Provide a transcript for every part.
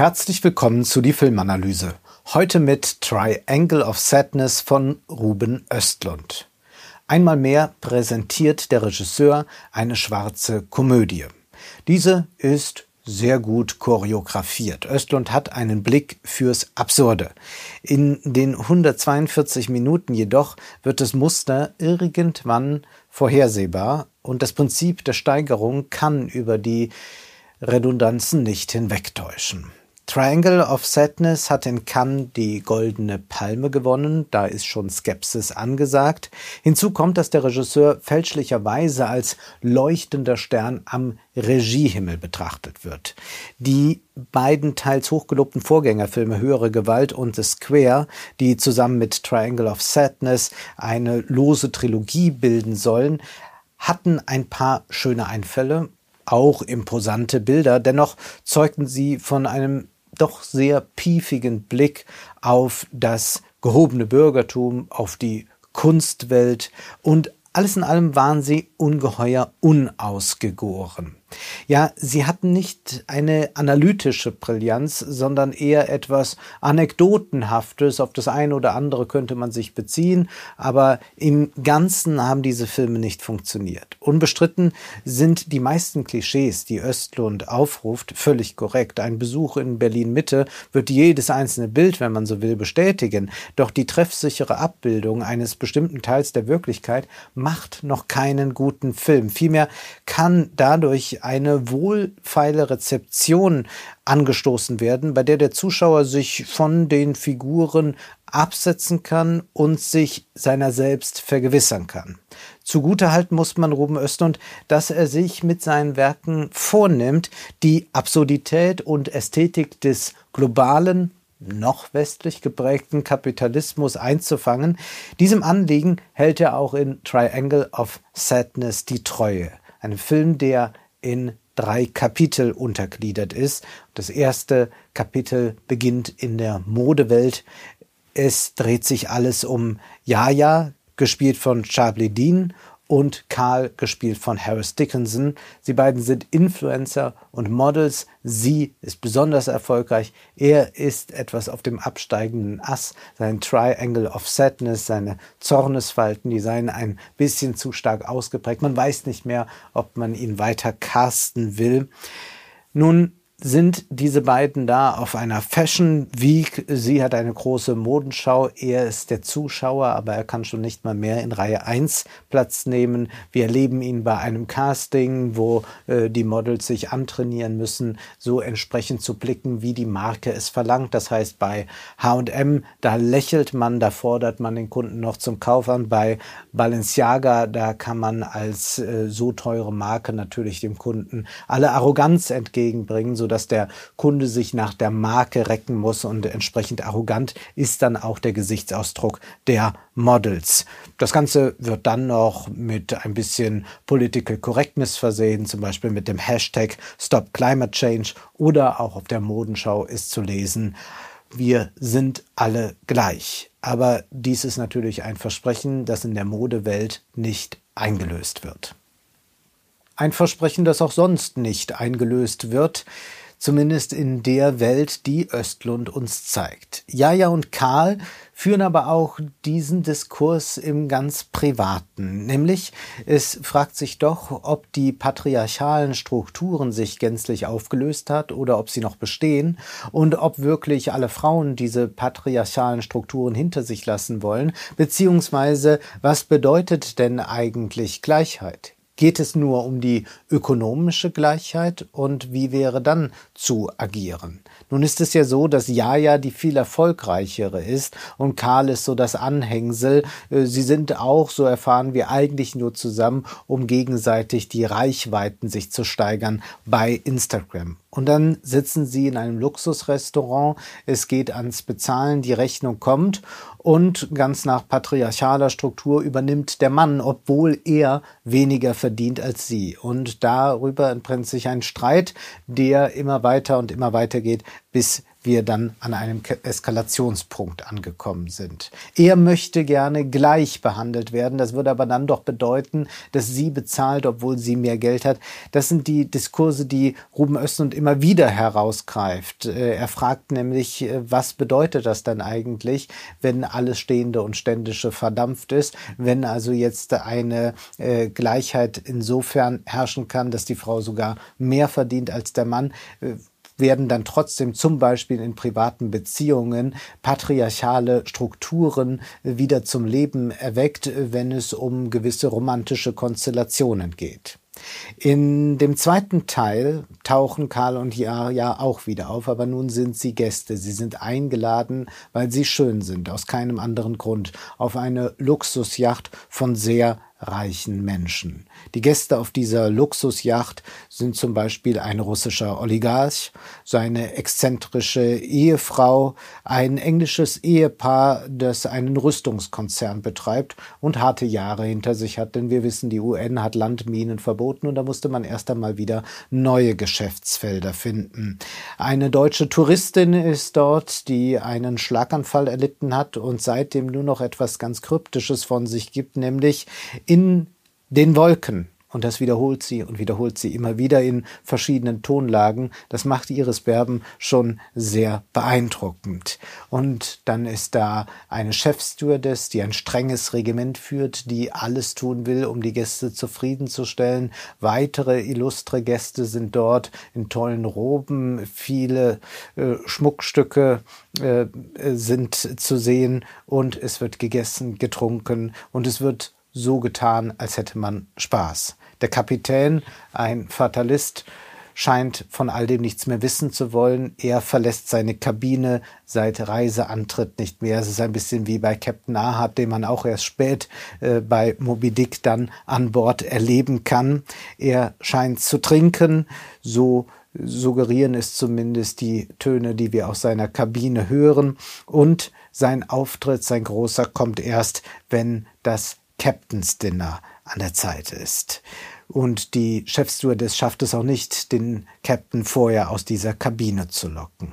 Herzlich willkommen zu die Filmanalyse. Heute mit Triangle of Sadness von Ruben Östlund. Einmal mehr präsentiert der Regisseur eine schwarze Komödie. Diese ist sehr gut choreografiert. Östlund hat einen Blick fürs Absurde. In den 142 Minuten jedoch wird das Muster irgendwann vorhersehbar und das Prinzip der Steigerung kann über die Redundanzen nicht hinwegtäuschen. Triangle of Sadness hat in Cannes die Goldene Palme gewonnen, da ist schon Skepsis angesagt. Hinzu kommt, dass der Regisseur fälschlicherweise als leuchtender Stern am Regiehimmel betrachtet wird. Die beiden teils hochgelobten Vorgängerfilme Höhere Gewalt und The Square, die zusammen mit Triangle of Sadness eine lose Trilogie bilden sollen, hatten ein paar schöne Einfälle, auch imposante Bilder, dennoch zeugten sie von einem doch sehr piefigen Blick auf das gehobene Bürgertum, auf die Kunstwelt und alles in allem waren sie ungeheuer unausgegoren. Ja, sie hatten nicht eine analytische Brillanz, sondern eher etwas Anekdotenhaftes. Auf das eine oder andere könnte man sich beziehen, aber im Ganzen haben diese Filme nicht funktioniert. Unbestritten sind die meisten Klischees, die Östlund aufruft, völlig korrekt. Ein Besuch in Berlin Mitte wird jedes einzelne Bild, wenn man so will, bestätigen. Doch die treffsichere Abbildung eines bestimmten Teils der Wirklichkeit macht noch keinen guten Film. Vielmehr kann dadurch eine wohlfeile Rezeption angestoßen werden, bei der der Zuschauer sich von den Figuren absetzen kann und sich seiner selbst vergewissern kann. Zugutehalten muss man Ruben Östlund, dass er sich mit seinen Werken vornimmt, die Absurdität und Ästhetik des globalen, noch westlich geprägten Kapitalismus einzufangen. Diesem Anliegen hält er auch in Triangle of Sadness die Treue. Ein Film, der in drei Kapitel untergliedert ist. Das erste Kapitel beginnt in der Modewelt. Es dreht sich alles um Yaya, gespielt von Charlie Dean, und Karl, gespielt von Harris Dickinson. Sie beiden sind Influencer und Models. Sie ist besonders erfolgreich. Er ist etwas auf dem absteigenden Ass. Sein Triangle of Sadness, seine Zornesfalten, die seien ein bisschen zu stark ausgeprägt. Man weiß nicht mehr, ob man ihn weiter casten will. Nun sind diese beiden da auf einer Fashion Week. Sie hat eine große Modenschau. Er ist der Zuschauer, aber er kann schon nicht mal mehr in Reihe 1 Platz nehmen. Wir erleben ihn bei einem Casting, wo äh, die Models sich antrainieren müssen, so entsprechend zu blicken, wie die Marke es verlangt. Das heißt, bei H&M, da lächelt man, da fordert man den Kunden noch zum Kauf an. Bei Balenciaga, da kann man als äh, so teure Marke natürlich dem Kunden alle Arroganz entgegenbringen, so dass der Kunde sich nach der Marke recken muss und entsprechend arrogant ist dann auch der Gesichtsausdruck der Models. Das Ganze wird dann noch mit ein bisschen Political Correctness versehen, zum Beispiel mit dem Hashtag Stop Climate Change oder auch auf der Modenschau ist zu lesen, wir sind alle gleich. Aber dies ist natürlich ein Versprechen, das in der Modewelt nicht eingelöst wird. Ein Versprechen, das auch sonst nicht eingelöst wird, zumindest in der Welt, die Östlund uns zeigt. Jaja und Karl führen aber auch diesen Diskurs im ganz Privaten, nämlich es fragt sich doch, ob die patriarchalen Strukturen sich gänzlich aufgelöst hat oder ob sie noch bestehen und ob wirklich alle Frauen diese patriarchalen Strukturen hinter sich lassen wollen, beziehungsweise was bedeutet denn eigentlich Gleichheit? Geht es nur um die ökonomische Gleichheit und wie wäre dann zu agieren? Nun ist es ja so, dass Jaja die viel erfolgreichere ist und Karl ist so das Anhängsel. Äh, sie sind auch, so erfahren wir, eigentlich nur zusammen, um gegenseitig die Reichweiten sich zu steigern bei Instagram. Und dann sitzen sie in einem Luxusrestaurant, es geht ans Bezahlen, die Rechnung kommt und ganz nach patriarchaler Struktur übernimmt der Mann, obwohl er weniger verdient als sie. Und darüber entbrennt sich ein Streit, der immer weiter und immer weiter geht, bis wir dann an einem Eskalationspunkt angekommen sind. Er möchte gerne gleich behandelt werden. Das würde aber dann doch bedeuten, dass sie bezahlt, obwohl sie mehr Geld hat. Das sind die Diskurse, die Ruben Östlund immer wieder herausgreift. Äh, er fragt nämlich, äh, was bedeutet das dann eigentlich, wenn alles Stehende und Ständische verdampft ist, wenn also jetzt eine äh, Gleichheit insofern herrschen kann, dass die Frau sogar mehr verdient als der Mann werden dann trotzdem zum Beispiel in privaten Beziehungen patriarchale Strukturen wieder zum Leben erweckt, wenn es um gewisse romantische Konstellationen geht. In dem zweiten Teil tauchen Karl und Jahr ja auch wieder auf, aber nun sind sie Gäste. Sie sind eingeladen, weil sie schön sind, aus keinem anderen Grund, auf eine Luxusjacht von sehr reichen Menschen. Die Gäste auf dieser Luxusjacht sind zum Beispiel ein russischer Oligarch, seine exzentrische Ehefrau, ein englisches Ehepaar, das einen Rüstungskonzern betreibt und harte Jahre hinter sich hat, denn wir wissen, die UN hat Landminen verboten und da musste man erst einmal wieder neue Geschäftsfelder finden. Eine deutsche Touristin ist dort, die einen Schlaganfall erlitten hat und seitdem nur noch etwas ganz Kryptisches von sich gibt, nämlich in den Wolken. Und das wiederholt sie und wiederholt sie immer wieder in verschiedenen Tonlagen. Das macht Iris Berben schon sehr beeindruckend. Und dann ist da eine Chefstewardess, die ein strenges Regiment führt, die alles tun will, um die Gäste zufriedenzustellen. Weitere illustre Gäste sind dort in tollen Roben. Viele äh, Schmuckstücke äh, sind zu sehen und es wird gegessen, getrunken und es wird so getan, als hätte man Spaß. Der Kapitän, ein Fatalist, scheint von all dem nichts mehr wissen zu wollen. Er verlässt seine Kabine seit Reiseantritt nicht mehr. Es ist ein bisschen wie bei Captain Ahab, den man auch erst spät äh, bei Moby Dick dann an Bord erleben kann. Er scheint zu trinken, so suggerieren es zumindest die Töne, die wir aus seiner Kabine hören. Und sein Auftritt, sein großer, kommt erst, wenn das Captain's Dinner an der Zeit ist. Und die Chefstewardess schafft es auch nicht, den Captain vorher aus dieser Kabine zu locken.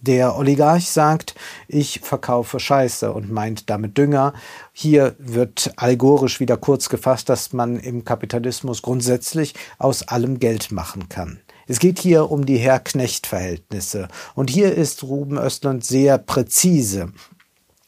Der Oligarch sagt, ich verkaufe Scheiße und meint damit Dünger. Hier wird allegorisch wieder kurz gefasst, dass man im Kapitalismus grundsätzlich aus allem Geld machen kann. Es geht hier um die Herr-Knecht-Verhältnisse. Und hier ist Ruben Östlund sehr präzise.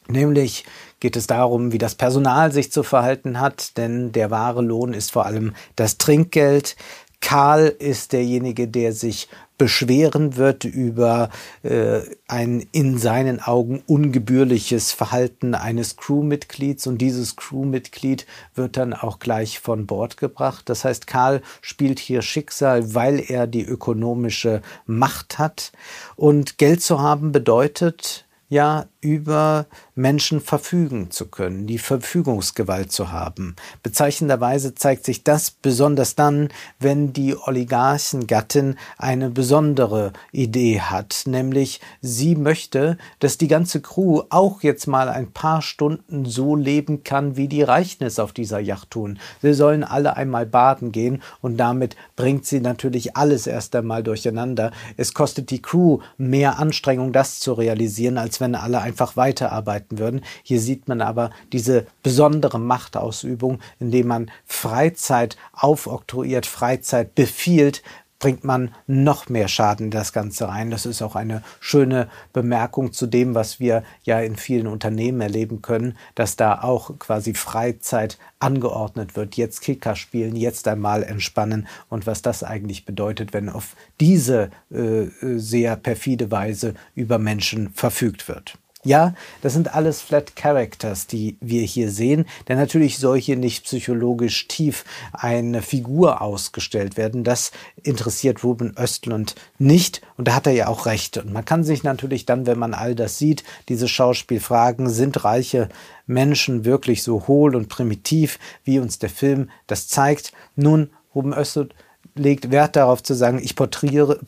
Nämlich geht es darum, wie das Personal sich zu verhalten hat, denn der wahre Lohn ist vor allem das Trinkgeld. Karl ist derjenige, der sich beschweren wird über äh, ein in seinen Augen ungebührliches Verhalten eines Crewmitglieds und dieses Crewmitglied wird dann auch gleich von Bord gebracht. Das heißt, Karl spielt hier Schicksal, weil er die ökonomische Macht hat und Geld zu haben bedeutet ja über Menschen verfügen zu können, die Verfügungsgewalt zu haben. Bezeichnenderweise zeigt sich das besonders dann, wenn die Oligarchengattin eine besondere Idee hat, nämlich sie möchte, dass die ganze Crew auch jetzt mal ein paar Stunden so leben kann, wie die Reichen es auf dieser Yacht tun. Sie sollen alle einmal baden gehen und damit bringt sie natürlich alles erst einmal durcheinander. Es kostet die Crew mehr Anstrengung, das zu realisieren, als wenn alle einfach weiterarbeiten würden. Hier sieht man aber diese besondere Machtausübung, indem man Freizeit aufoktroyiert, Freizeit befiehlt, bringt man noch mehr Schaden in das Ganze rein. Das ist auch eine schöne Bemerkung zu dem, was wir ja in vielen Unternehmen erleben können, dass da auch quasi Freizeit angeordnet wird. Jetzt Kicker spielen, jetzt einmal entspannen und was das eigentlich bedeutet, wenn auf diese äh, sehr perfide Weise über Menschen verfügt wird. Ja, das sind alles Flat Characters, die wir hier sehen, denn natürlich soll hier nicht psychologisch tief eine Figur ausgestellt werden. Das interessiert Ruben Östlund nicht und da hat er ja auch recht. Und man kann sich natürlich dann, wenn man all das sieht, diese Schauspiel fragen, sind reiche Menschen wirklich so hohl und primitiv, wie uns der Film das zeigt? Nun, Ruben Östlund legt Wert darauf zu sagen, ich porträtiere,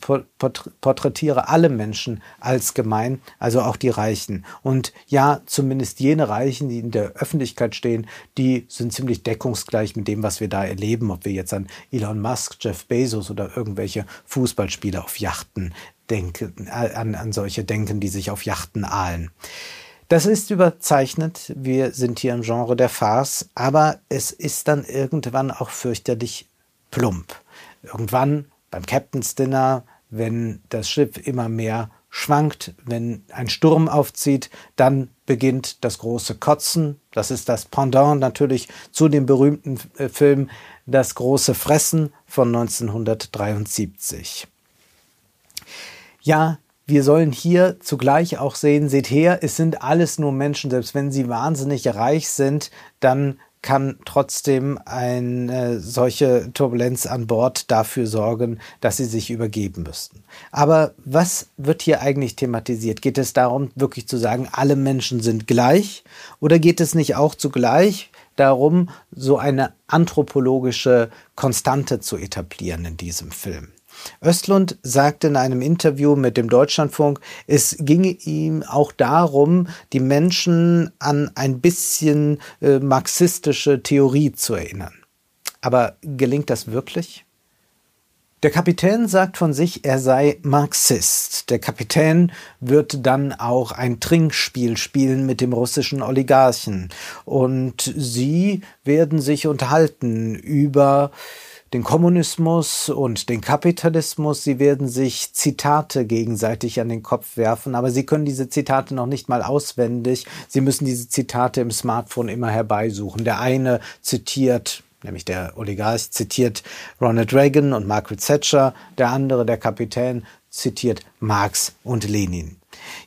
porträtiere alle Menschen als gemein, also auch die Reichen. Und ja, zumindest jene Reichen, die in der Öffentlichkeit stehen, die sind ziemlich deckungsgleich mit dem, was wir da erleben, ob wir jetzt an Elon Musk, Jeff Bezos oder irgendwelche Fußballspieler auf Yachten denken, an, an solche denken, die sich auf Yachten ahlen. Das ist überzeichnet. Wir sind hier im Genre der Farce, aber es ist dann irgendwann auch fürchterlich plump. Irgendwann beim Captain's Dinner, wenn das Schiff immer mehr schwankt, wenn ein Sturm aufzieht, dann beginnt das große Kotzen. Das ist das Pendant natürlich zu dem berühmten äh, Film Das große Fressen von 1973. Ja, wir sollen hier zugleich auch sehen, seht her, es sind alles nur Menschen, selbst wenn sie wahnsinnig reich sind, dann kann trotzdem eine solche Turbulenz an Bord dafür sorgen, dass sie sich übergeben müssten. Aber was wird hier eigentlich thematisiert? Geht es darum, wirklich zu sagen, alle Menschen sind gleich? Oder geht es nicht auch zugleich darum, so eine anthropologische Konstante zu etablieren in diesem Film? Östlund sagte in einem Interview mit dem Deutschlandfunk, es ginge ihm auch darum, die Menschen an ein bisschen äh, marxistische Theorie zu erinnern. Aber gelingt das wirklich? Der Kapitän sagt von sich, er sei Marxist. Der Kapitän wird dann auch ein Trinkspiel spielen mit dem russischen Oligarchen. Und sie werden sich unterhalten über den Kommunismus und den Kapitalismus. Sie werden sich Zitate gegenseitig an den Kopf werfen, aber Sie können diese Zitate noch nicht mal auswendig. Sie müssen diese Zitate im Smartphone immer herbeisuchen. Der eine zitiert nämlich der Oligarch zitiert Ronald Reagan und Margaret Thatcher, der andere, der Kapitän, zitiert Marx und Lenin.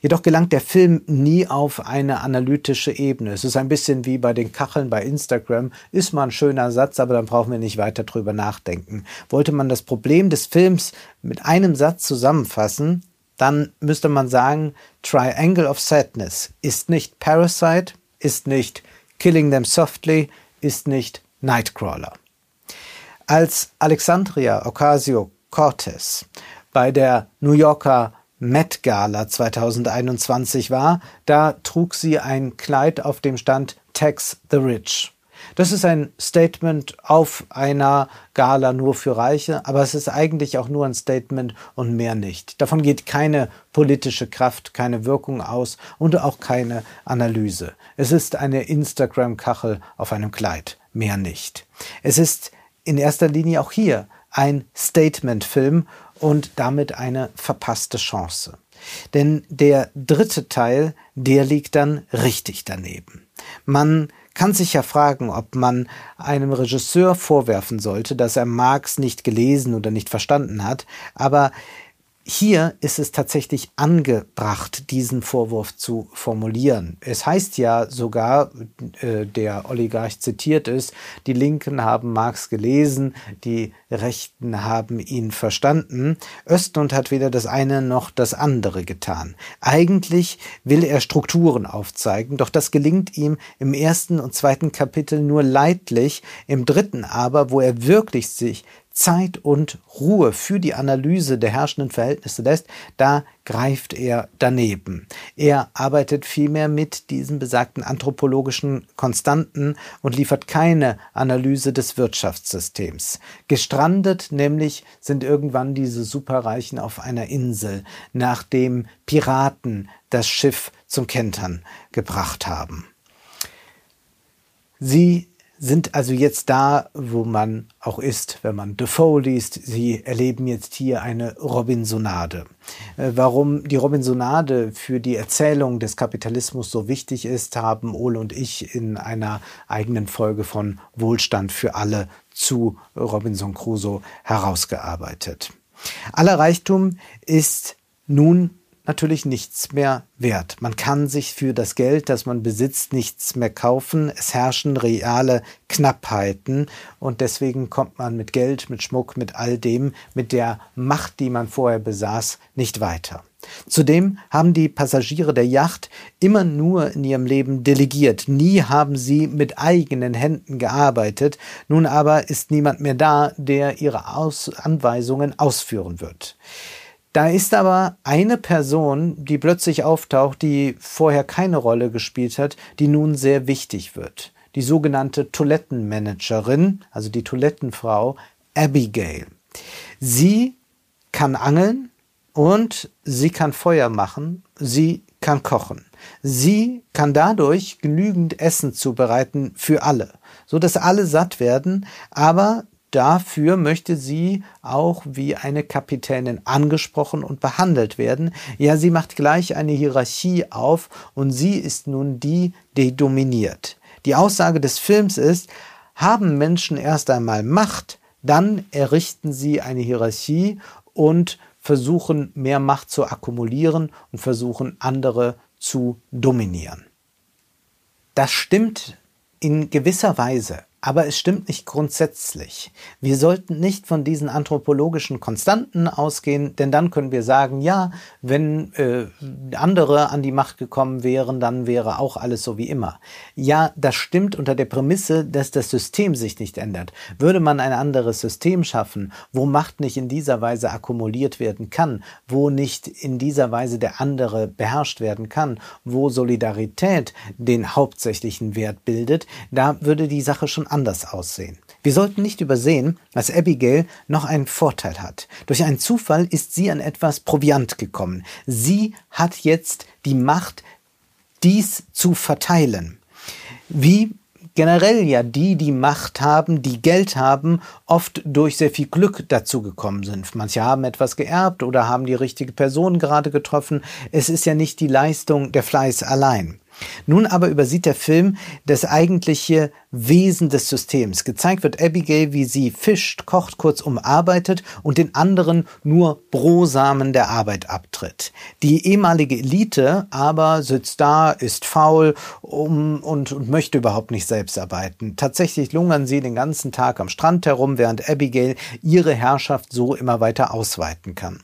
Jedoch gelangt der Film nie auf eine analytische Ebene. Es ist ein bisschen wie bei den Kacheln bei Instagram. Ist mal ein schöner Satz, aber dann brauchen wir nicht weiter drüber nachdenken. Wollte man das Problem des Films mit einem Satz zusammenfassen, dann müsste man sagen, Triangle of Sadness ist nicht Parasite, ist nicht Killing Them Softly, ist nicht Nightcrawler. Als Alexandria Ocasio-Cortez bei der New Yorker Met Gala 2021 war, da trug sie ein Kleid auf dem Stand Tax the Rich. Das ist ein Statement auf einer Gala nur für Reiche, aber es ist eigentlich auch nur ein Statement und mehr nicht. Davon geht keine politische Kraft, keine Wirkung aus und auch keine Analyse. Es ist eine Instagram-Kachel auf einem Kleid, mehr nicht. Es ist in erster Linie auch hier ein Statement-Film und damit eine verpasste Chance. Denn der dritte Teil, der liegt dann richtig daneben. Man kann sich ja fragen, ob man einem Regisseur vorwerfen sollte, dass er Marx nicht gelesen oder nicht verstanden hat, aber hier ist es tatsächlich angebracht, diesen Vorwurf zu formulieren. Es heißt ja sogar, äh, der Oligarch zitiert ist, die Linken haben Marx gelesen, die Rechten haben ihn verstanden. Östlund hat weder das eine noch das andere getan. Eigentlich will er Strukturen aufzeigen, doch das gelingt ihm im ersten und zweiten Kapitel nur leidlich, im dritten aber, wo er wirklich sich Zeit und Ruhe für die Analyse der herrschenden Verhältnisse lässt, da greift er daneben. Er arbeitet vielmehr mit diesen besagten anthropologischen Konstanten und liefert keine Analyse des Wirtschaftssystems. Gestrandet nämlich sind irgendwann diese Superreichen auf einer Insel, nachdem Piraten das Schiff zum Kentern gebracht haben. Sie sind also jetzt da, wo man auch ist, wenn man Defoe liest. Sie erleben jetzt hier eine Robinsonade. Äh, warum die Robinsonade für die Erzählung des Kapitalismus so wichtig ist, haben Ole und ich in einer eigenen Folge von Wohlstand für alle zu Robinson Crusoe herausgearbeitet. Aller Reichtum ist nun natürlich nichts mehr wert. Man kann sich für das Geld, das man besitzt, nichts mehr kaufen. Es herrschen reale Knappheiten und deswegen kommt man mit Geld, mit Schmuck, mit all dem, mit der Macht, die man vorher besaß, nicht weiter. Zudem haben die Passagiere der Yacht immer nur in ihrem Leben delegiert. Nie haben sie mit eigenen Händen gearbeitet. Nun aber ist niemand mehr da, der ihre Aus Anweisungen ausführen wird. Da ist aber eine Person, die plötzlich auftaucht, die vorher keine Rolle gespielt hat, die nun sehr wichtig wird. Die sogenannte Toilettenmanagerin, also die Toilettenfrau Abigail. Sie kann angeln, und sie kann Feuer machen, sie kann kochen. Sie kann dadurch genügend Essen zubereiten für alle, so dass alle satt werden, aber dafür möchte sie auch wie eine Kapitänin angesprochen und behandelt werden. Ja, sie macht gleich eine Hierarchie auf und sie ist nun die, die dominiert. Die Aussage des Films ist, haben Menschen erst einmal Macht, dann errichten sie eine Hierarchie und versuchen, mehr Macht zu akkumulieren und versuchen, andere zu dominieren. Das stimmt in gewisser Weise. Aber es stimmt nicht grundsätzlich. Wir sollten nicht von diesen anthropologischen Konstanten ausgehen, denn dann können wir sagen, ja, wenn äh, andere an die Macht gekommen wären, dann wäre auch alles so wie immer. Ja, das stimmt unter der Prämisse, dass das System sich nicht ändert. Würde man ein anderes System schaffen, wo Macht nicht in dieser Weise akkumuliert werden kann, wo nicht in dieser Weise der andere beherrscht werden kann, wo Solidarität den hauptsächlichen Wert bildet, da würde die Sache schon anders aussehen. Wir sollten nicht übersehen, dass Abigail noch einen Vorteil hat. Durch einen Zufall ist sie an etwas Proviant gekommen. Sie hat jetzt die Macht, dies zu verteilen. Wie generell ja die, die Macht haben, die Geld haben, oft durch sehr viel Glück dazu gekommen sind. Manche haben etwas geerbt oder haben die richtige Person gerade getroffen. Es ist ja nicht die Leistung der Fleiß allein. Nun aber übersieht der Film das eigentliche Wesen des Systems. Gezeigt wird Abigail, wie sie fischt, kocht, kurzum arbeitet und den anderen nur Brosamen der Arbeit abtritt. Die ehemalige Elite aber sitzt da, ist faul um, und, und möchte überhaupt nicht selbst arbeiten. Tatsächlich lungern sie den ganzen Tag am Strand herum, während Abigail ihre Herrschaft so immer weiter ausweiten kann.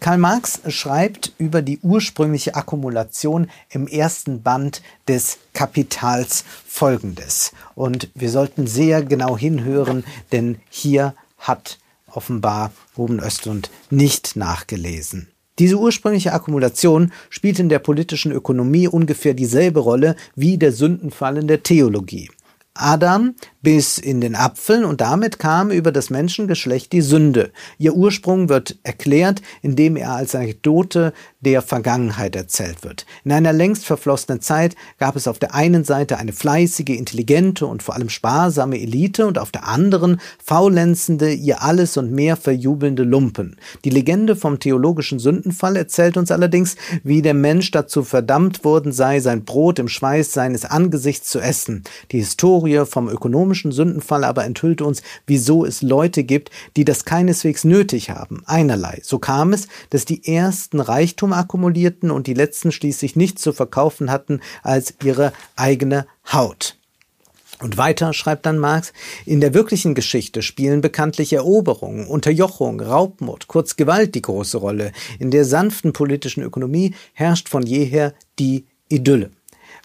Karl Marx schreibt über die ursprüngliche Akkumulation im ersten Band des Kapitals Folgendes. Und wir sollten sehr genau hinhören, denn hier hat offenbar Ruben Östlund nicht nachgelesen. Diese ursprüngliche Akkumulation spielt in der politischen Ökonomie ungefähr dieselbe Rolle wie der Sündenfall in der Theologie. Adam bis in den Apfel und damit kam über das Menschengeschlecht die Sünde. Ihr Ursprung wird erklärt, indem er als Anekdote der Vergangenheit erzählt wird. In einer längst verflossenen Zeit gab es auf der einen Seite eine fleißige, intelligente und vor allem sparsame Elite und auf der anderen faulenzende, ihr alles und mehr verjubelnde Lumpen. Die Legende vom theologischen Sündenfall erzählt uns allerdings, wie der Mensch dazu verdammt worden sei, sein Brot im Schweiß seines Angesichts zu essen. Die Historie vom ökonomischen ökonomischen Sündenfall aber enthüllt uns, wieso es Leute gibt, die das keineswegs nötig haben. Einerlei. So kam es, dass die ersten Reichtum akkumulierten und die letzten schließlich nichts zu verkaufen hatten als ihre eigene Haut. Und weiter schreibt dann Marx, in der wirklichen Geschichte spielen bekanntlich Eroberungen, Unterjochung, Raubmord, kurz Gewalt die große Rolle. In der sanften politischen Ökonomie herrscht von jeher die Idylle.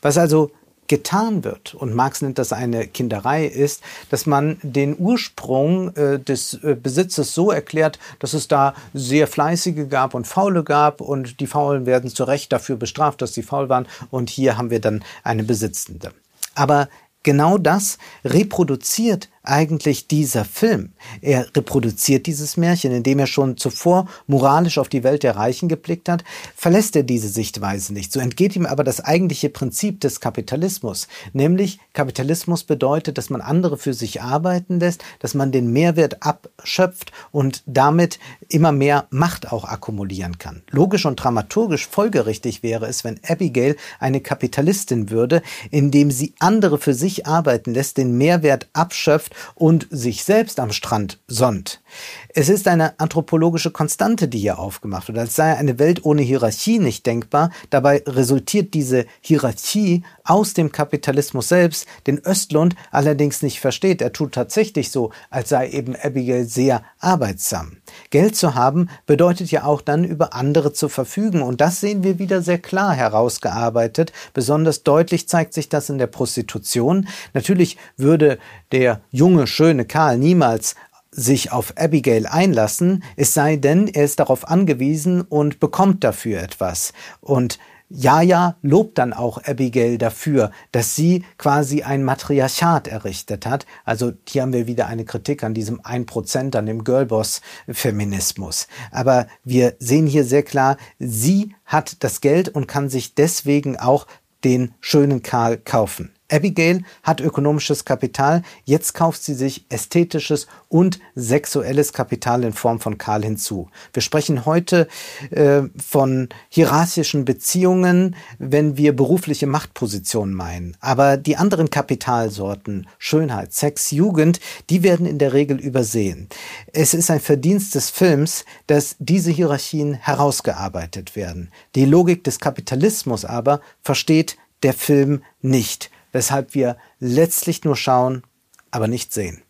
Was also getan wird, und Marx nennt das eine Kinderei, ist, dass man den Ursprung äh, des äh, Besitzes so erklärt, dass es da sehr fleißige gab und faule gab und die Faulen werden zu Recht dafür bestraft, dass sie faul waren und hier haben wir dann eine Besitzende. Aber genau das reproduziert eigentlich dieser Film? Er reproduziert dieses Märchen, indem er schon zuvor moralisch auf die Welt der Reichen geblickt hat, verlässt er diese Sichtweise nicht. So entgeht ihm aber das eigentliche Prinzip des Kapitalismus, nämlich Kapitalismus bedeutet, dass man andere für sich arbeiten lässt, dass man den Mehrwert abschöpft und damit immer mehr Macht auch akkumulieren kann. Logisch und dramaturgisch folgerichtig wäre es, wenn Abigail eine Kapitalistin würde, indem sie andere für sich arbeiten lässt, den Mehrwert abschöpft und sich selbst am Strand sonnt. Es ist eine anthropologische Konstante, die hier aufgemacht wird, als sei eine Welt ohne Hierarchie nicht denkbar. Dabei resultiert diese Hierarchie aus dem Kapitalismus selbst, den Östlund allerdings nicht versteht. Er tut tatsächlich so, als sei eben Abigail sehr arbeitsam. Geld zu haben bedeutet ja auch dann über andere zu verfügen und das sehen wir wieder sehr klar herausgearbeitet. Besonders deutlich zeigt sich das in der Prostitution. Natürlich würde der junge, schöne Karl niemals sich auf Abigail einlassen, es sei denn, er ist darauf angewiesen und bekommt dafür etwas. Und Jaja lobt dann auch Abigail dafür, dass sie quasi ein Matriarchat errichtet hat. Also hier haben wir wieder eine Kritik an diesem 1%, an dem Girlboss-Feminismus. Aber wir sehen hier sehr klar, sie hat das Geld und kann sich deswegen auch den schönen Karl kaufen. Abigail hat ökonomisches Kapital, jetzt kauft sie sich ästhetisches und sexuelles Kapital in Form von Karl hinzu. Wir sprechen heute äh, von hierarchischen Beziehungen, wenn wir berufliche Machtpositionen meinen. Aber die anderen Kapitalsorten, Schönheit, Sex, Jugend, die werden in der Regel übersehen. Es ist ein Verdienst des Films, dass diese Hierarchien herausgearbeitet werden. Die Logik des Kapitalismus aber versteht der Film nicht weshalb wir letztlich nur schauen, aber nicht sehen.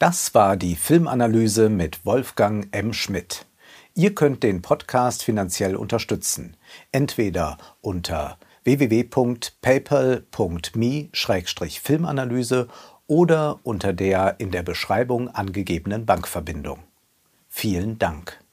Das war die Filmanalyse mit Wolfgang M. Schmidt. Ihr könnt den Podcast finanziell unterstützen, entweder unter www.paypal.me-filmanalyse oder unter der in der Beschreibung angegebenen Bankverbindung. Vielen Dank.